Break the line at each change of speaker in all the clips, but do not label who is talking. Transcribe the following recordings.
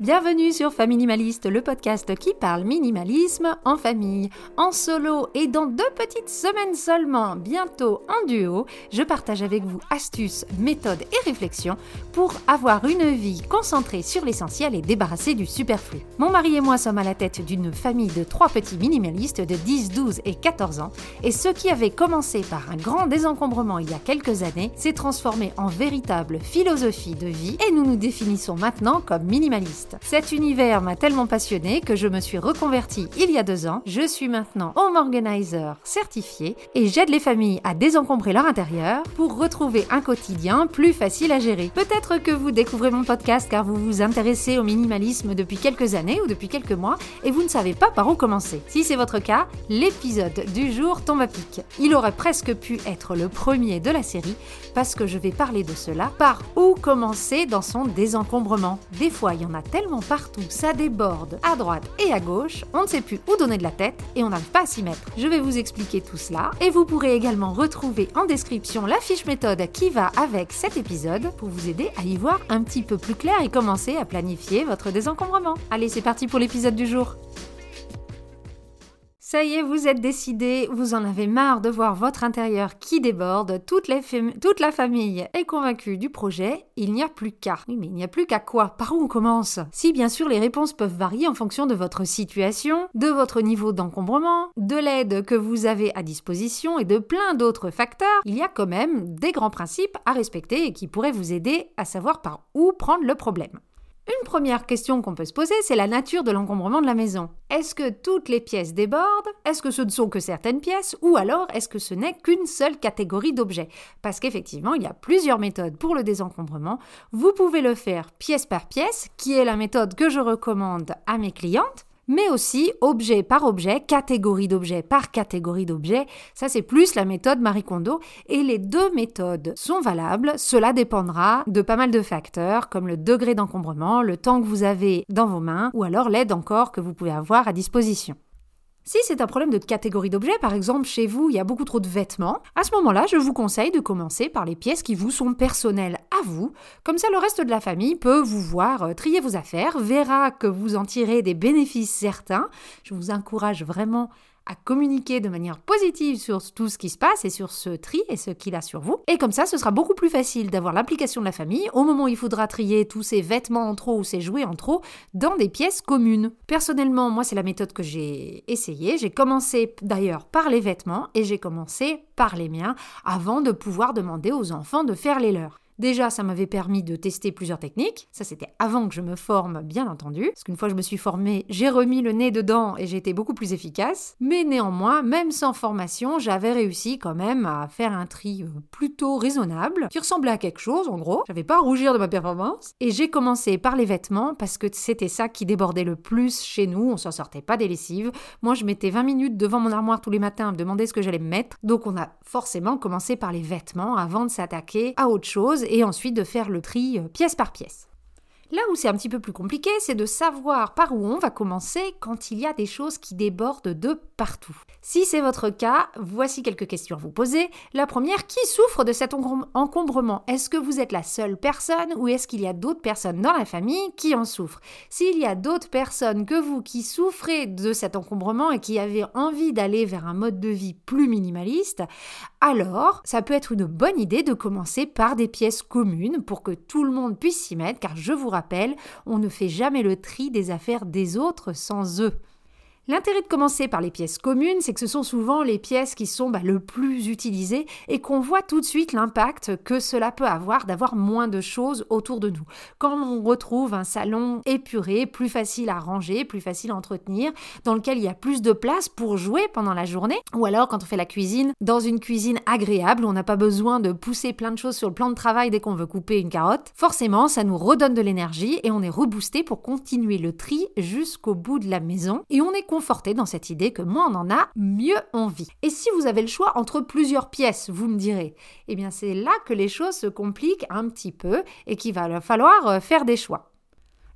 Bienvenue sur Familimaliste, le podcast qui parle minimalisme en famille, en solo et dans deux petites semaines seulement, bientôt en duo, je partage avec vous astuces, méthodes et réflexions pour avoir une vie concentrée sur l'essentiel et débarrassée du superflu. Mon mari et moi sommes à la tête d'une famille de trois petits minimalistes de 10, 12 et 14 ans et ce qui avait commencé par un grand désencombrement il y a quelques années s'est transformé en véritable philosophie de vie et nous nous définissons maintenant comme minimalistes. Cet univers m'a tellement passionné que je me suis reconvertie il y a deux ans. Je suis maintenant home organizer certifié et j'aide les familles à désencombrer leur intérieur pour retrouver un quotidien plus facile à gérer. Peut-être que vous découvrez mon podcast car vous vous intéressez au minimalisme depuis quelques années ou depuis quelques mois et vous ne savez pas par où commencer. Si c'est votre cas, l'épisode du jour tombe à pic. Il aurait presque pu être le premier de la série parce que je vais parler de cela. Par où commencer dans son désencombrement? Des fois, il y en a tellement partout, ça déborde à droite et à gauche, on ne sait plus où donner de la tête et on n'arrive pas à s'y mettre. Je vais vous expliquer tout cela et vous pourrez également retrouver en description la fiche méthode qui va avec cet épisode pour vous aider à y voir un petit peu plus clair et commencer à planifier votre désencombrement. Allez, c'est parti pour l'épisode du jour. Ça y est, vous êtes décidé, vous en avez marre de voir votre intérieur qui déborde, toute, la famille est convaincue du projet, il n'y a plus qu'à. Oui, mais il n'y a plus qu'à quoi? Par où on commence? Si, bien sûr, les réponses peuvent varier en fonction de votre situation, de votre niveau d'encombrement, de l'aide que vous avez à disposition et de plein d'autres facteurs, il y a quand même des grands principes à respecter et qui pourraient vous aider à savoir par où prendre le problème. Une première question qu'on peut se poser, c'est la nature de l'encombrement de la maison. Est-ce que toutes les pièces débordent? Est-ce que ce ne sont que certaines pièces? Ou alors est-ce que ce n'est qu'une seule catégorie d'objets? Parce qu'effectivement, il y a plusieurs méthodes pour le désencombrement. Vous pouvez le faire pièce par pièce, qui est la méthode que je recommande à mes clientes mais aussi objet par objet, catégorie d'objets par catégorie d'objets. Ça, c'est plus la méthode Marie Kondo. Et les deux méthodes sont valables. Cela dépendra de pas mal de facteurs, comme le degré d'encombrement, le temps que vous avez dans vos mains, ou alors l'aide encore que vous pouvez avoir à disposition. Si c'est un problème de catégorie d'objets, par exemple chez vous il y a beaucoup trop de vêtements, à ce moment-là je vous conseille de commencer par les pièces qui vous sont personnelles à vous, comme ça le reste de la famille peut vous voir euh, trier vos affaires, verra que vous en tirez des bénéfices certains. Je vous encourage vraiment à communiquer de manière positive sur tout ce qui se passe et sur ce tri et ce qu'il a sur vous. Et comme ça, ce sera beaucoup plus facile d'avoir l'application de la famille au moment où il faudra trier tous ces vêtements en trop ou ces jouets en trop dans des pièces communes. Personnellement, moi, c'est la méthode que j'ai essayée. J'ai commencé d'ailleurs par les vêtements et j'ai commencé par les miens avant de pouvoir demander aux enfants de faire les leurs. Déjà, ça m'avait permis de tester plusieurs techniques. Ça, c'était avant que je me forme, bien entendu. Parce qu'une fois que je me suis formée, j'ai remis le nez dedans et j'ai été beaucoup plus efficace. Mais néanmoins, même sans formation, j'avais réussi quand même à faire un tri euh, plutôt raisonnable, qui ressemblait à quelque chose, en gros. J'avais pas à rougir de ma performance. Et j'ai commencé par les vêtements parce que c'était ça qui débordait le plus chez nous. On s'en sortait pas des lessives. Moi, je mettais 20 minutes devant mon armoire tous les matins à me demander ce que j'allais me mettre. Donc, on a forcément commencé par les vêtements avant de s'attaquer à autre chose et ensuite de faire le tri euh, pièce par pièce. Là où c'est un petit peu plus compliqué, c'est de savoir par où on va commencer quand il y a des choses qui débordent de partout. Si c'est votre cas, voici quelques questions à vous poser. La première, qui souffre de cet encombrement? Est-ce que vous êtes la seule personne ou est-ce qu'il y a d'autres personnes dans la famille qui en souffrent? S'il y a d'autres personnes que vous qui souffrez de cet encombrement et qui avez envie d'aller vers un mode de vie plus minimaliste, alors ça peut être une bonne idée de commencer par des pièces communes pour que tout le monde puisse s'y mettre car je vous rappelle, on ne fait jamais le tri des affaires des autres sans eux. L'intérêt de commencer par les pièces communes, c'est que ce sont souvent les pièces qui sont bah, le plus utilisées et qu'on voit tout de suite l'impact que cela peut avoir d'avoir moins de choses autour de nous. Quand on retrouve un salon épuré, plus facile à ranger, plus facile à entretenir, dans lequel il y a plus de place pour jouer pendant la journée, ou alors quand on fait la cuisine, dans une cuisine agréable, où on n'a pas besoin de pousser plein de choses sur le plan de travail dès qu'on veut couper une carotte, forcément ça nous redonne de l'énergie et on est reboosté pour continuer le tri jusqu'au bout de la maison et on est dans cette idée que moins on en a, mieux on vit. Et si vous avez le choix entre plusieurs pièces, vous me direz, eh bien c'est là que les choses se compliquent un petit peu et qu'il va falloir euh, faire des choix.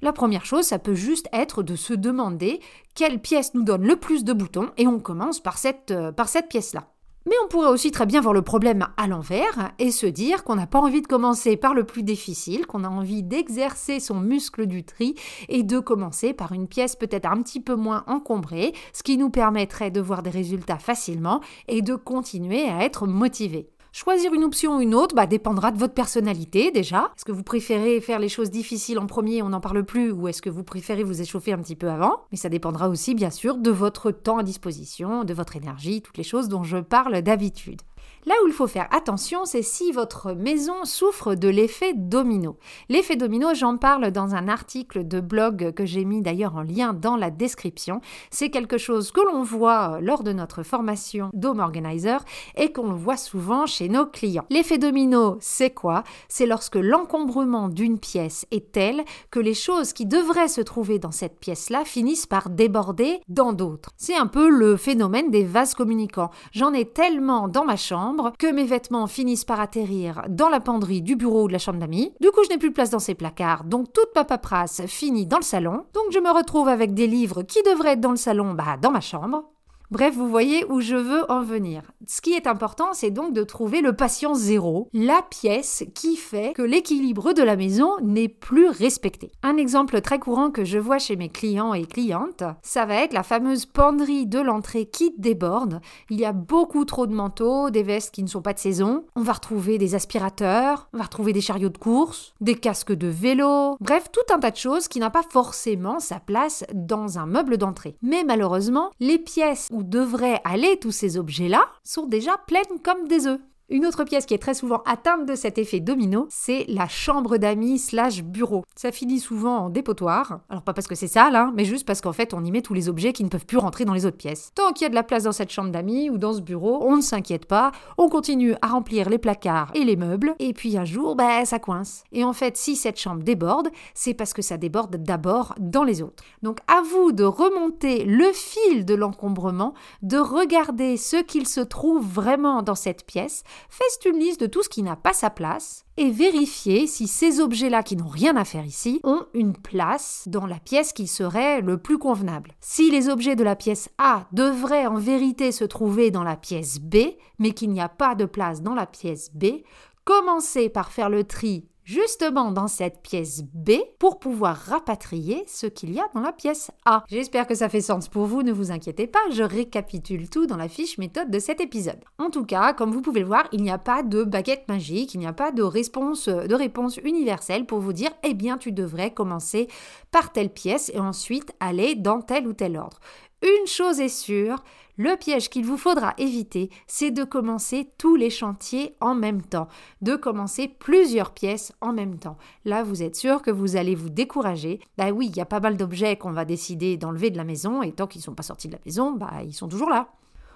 La première chose, ça peut juste être de se demander quelle pièce nous donne le plus de boutons et on commence par cette, euh, par cette pièce-là. Mais on pourrait aussi très bien voir le problème à l'envers et se dire qu'on n'a pas envie de commencer par le plus difficile, qu'on a envie d'exercer son muscle du tri et de commencer par une pièce peut-être un petit peu moins encombrée, ce qui nous permettrait de voir des résultats facilement et de continuer à être motivé. Choisir une option ou une autre bah, dépendra de votre personnalité déjà. Est-ce que vous préférez faire les choses difficiles en premier, on n'en parle plus, ou est-ce que vous préférez vous échauffer un petit peu avant? Mais ça dépendra aussi bien sûr de votre temps à disposition, de votre énergie, toutes les choses dont je parle d'habitude. Là où il faut faire attention, c'est si votre maison souffre de l'effet domino. L'effet domino, j'en parle dans un article de blog que j'ai mis d'ailleurs en lien dans la description. C'est quelque chose que l'on voit euh, lors de notre formation Dome Organizer et qu'on voit souvent chez nos clients. L'effet domino, c'est quoi? C'est lorsque l'encombrement d'une pièce est tel que les choses qui devraient se trouver dans cette pièce-là finissent par déborder dans d'autres. C'est un peu le phénomène des vases communicants. J'en ai tellement dans ma chambre que mes vêtements finissent par atterrir dans la penderie du bureau ou de la chambre d'amis. Du coup, je n'ai plus de place dans ces placards, donc toute ma paperasse finit dans le salon. Donc je me retrouve avec des livres qui devraient être dans le salon, bah dans ma chambre. Bref, vous voyez où je veux en venir. Ce qui est important, c'est donc de trouver le patient zéro, la pièce qui fait que l'équilibre de la maison n'est plus respecté. Un exemple très courant que je vois chez mes clients et clientes, ça va être la fameuse penderie de l'entrée qui déborde. Il y a beaucoup trop de manteaux, des vestes qui ne sont pas de saison. On va retrouver des aspirateurs, on va retrouver des chariots de course, des casques de vélo, bref, tout un tas de choses qui n'ont pas forcément sa place dans un meuble d'entrée. Mais malheureusement, les pièces devraient aller tous ces objets-là sont déjà pleines comme des œufs. Une autre pièce qui est très souvent atteinte de cet effet domino, c'est la chambre d'amis slash bureau. Ça finit souvent en dépotoir. Alors pas parce que c'est sale, hein, mais juste parce qu'en fait on y met tous les objets qui ne peuvent plus rentrer dans les autres pièces. Tant qu'il y a de la place dans cette chambre d'amis ou dans ce bureau, on ne s'inquiète pas, on continue à remplir les placards et les meubles, et puis un jour, bah ça coince. Et en fait, si cette chambre déborde, c'est parce que ça déborde d'abord dans les autres. Donc à vous de remonter le fil de l'encombrement, de regarder ce qu'il se trouve vraiment dans cette pièce, Faites une liste de tout ce qui n'a pas sa place et vérifiez si ces objets-là qui n'ont rien à faire ici ont une place dans la pièce qui serait le plus convenable. Si les objets de la pièce A devraient en vérité se trouver dans la pièce B, mais qu'il n'y a pas de place dans la pièce B, commencez par faire le tri justement dans cette pièce B pour pouvoir rapatrier ce qu'il y a dans la pièce A. J'espère que ça fait sens pour vous, ne vous inquiétez pas, je récapitule tout dans la fiche méthode de cet épisode. En tout cas, comme vous pouvez le voir, il n'y a pas de baguette magique, il n'y a pas de réponse, de réponse universelle pour vous dire eh bien tu devrais commencer par telle pièce et ensuite aller dans tel ou tel ordre. Une chose est sûre, le piège qu'il vous faudra éviter, c'est de commencer tous les chantiers en même temps, de commencer plusieurs pièces en même temps. Là, vous êtes sûr que vous allez vous décourager. Bah oui, il y a pas mal d'objets qu'on va décider d'enlever de la maison, et tant qu'ils ne sont pas sortis de la maison, bah ils sont toujours là.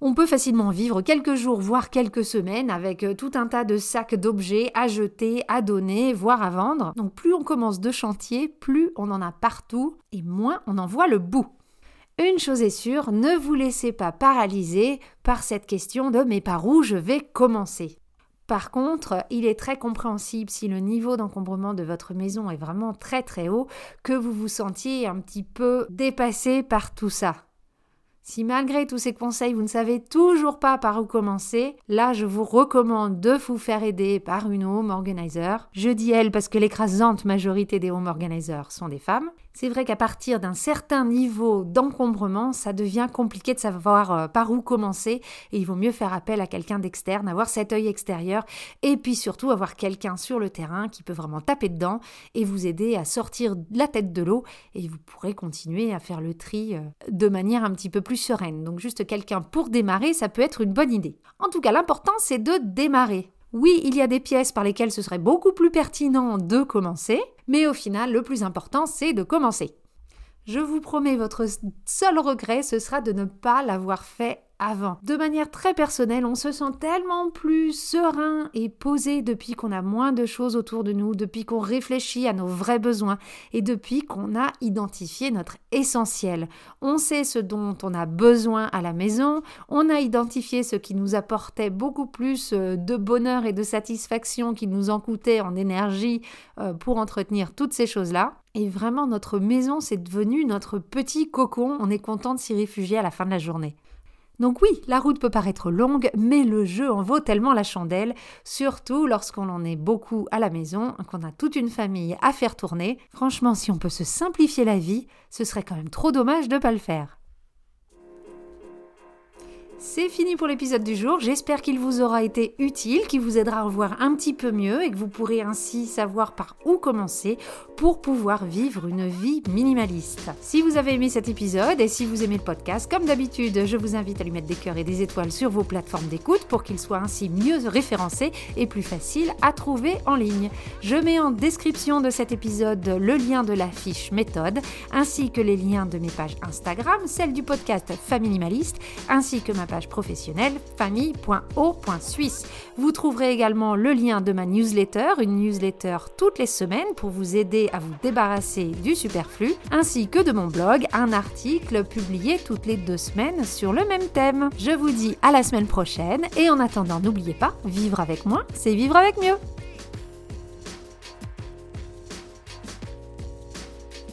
On peut facilement vivre quelques jours, voire quelques semaines, avec euh, tout un tas de sacs d'objets à jeter, à donner, voire à vendre. Donc plus on commence de chantier, plus on en a partout, et moins on en voit le bout. Une chose est sûre, ne vous laissez pas paralyser par cette question de mais par où je vais commencer? Par contre, il est très compréhensible si le niveau d'encombrement de votre maison est vraiment très très haut que vous vous sentiez un petit peu dépassé par tout ça. Si malgré tous ces conseils, vous ne savez toujours pas par où commencer, là, je vous recommande de vous faire aider par une home organizer. Je dis elle parce que l'écrasante majorité des home organizers sont des femmes. C'est vrai qu'à partir d'un certain niveau d'encombrement, ça devient compliqué de savoir euh, par où commencer et il vaut mieux faire appel à quelqu'un d'externe, avoir cet œil extérieur et puis surtout avoir quelqu'un sur le terrain qui peut vraiment taper dedans et vous aider à sortir la tête de l'eau et vous pourrez continuer à faire le tri euh, de manière un petit peu plus sereine. Donc juste quelqu'un pour démarrer, ça peut être une bonne idée. En tout cas, l'important c'est de démarrer. Oui, il y a des pièces par lesquelles ce serait beaucoup plus pertinent de commencer, mais au final, le plus important, c'est de commencer. Je vous promets, votre seul regret, ce sera de ne pas l'avoir fait avant. De manière très personnelle, on se sent tellement plus serein et posé depuis qu'on a moins de choses autour de nous, depuis qu'on réfléchit à nos vrais besoins et depuis qu'on a identifié notre essentiel. On sait ce dont on a besoin à la maison, on a identifié ce qui nous apportait beaucoup plus euh, de bonheur et de satisfaction qui nous en coûtait en énergie euh, pour entretenir toutes ces choses-là. Et vraiment, notre maison, c'est devenu notre petit cocon. On est content de s'y réfugier à la fin de la journée. Donc oui, la route peut paraître longue, mais le jeu en vaut tellement la chandelle, surtout lorsqu'on en est beaucoup à la maison, qu'on a toute une famille à faire tourner. Franchement, si on peut se simplifier la vie, ce serait quand même trop dommage de ne pas le faire. C'est fini pour l'épisode du jour. J'espère qu'il vous aura été utile, qu'il vous aidera à voir un petit peu mieux et que vous pourrez ainsi savoir par où commencer pour pouvoir vivre une vie minimaliste. Si vous avez aimé cet épisode et si vous aimez le podcast, comme d'habitude, je vous invite à lui mettre des cœurs et des étoiles sur vos plateformes d'écoute pour qu'il soit ainsi mieux référencé et plus facile à trouver en ligne. Je mets en description de cet épisode le lien de la fiche méthode ainsi que les liens de mes pages Instagram, celle du podcast Familimaliste ainsi que ma page professionnelle famille.o.suisse. Vous trouverez également le lien de ma newsletter, une newsletter toutes les semaines pour vous aider à vous débarrasser du superflu, ainsi que de mon blog, un article publié toutes les deux semaines sur le même thème. Je vous dis à la semaine prochaine et en attendant, n'oubliez pas, vivre avec moi, c'est vivre avec mieux.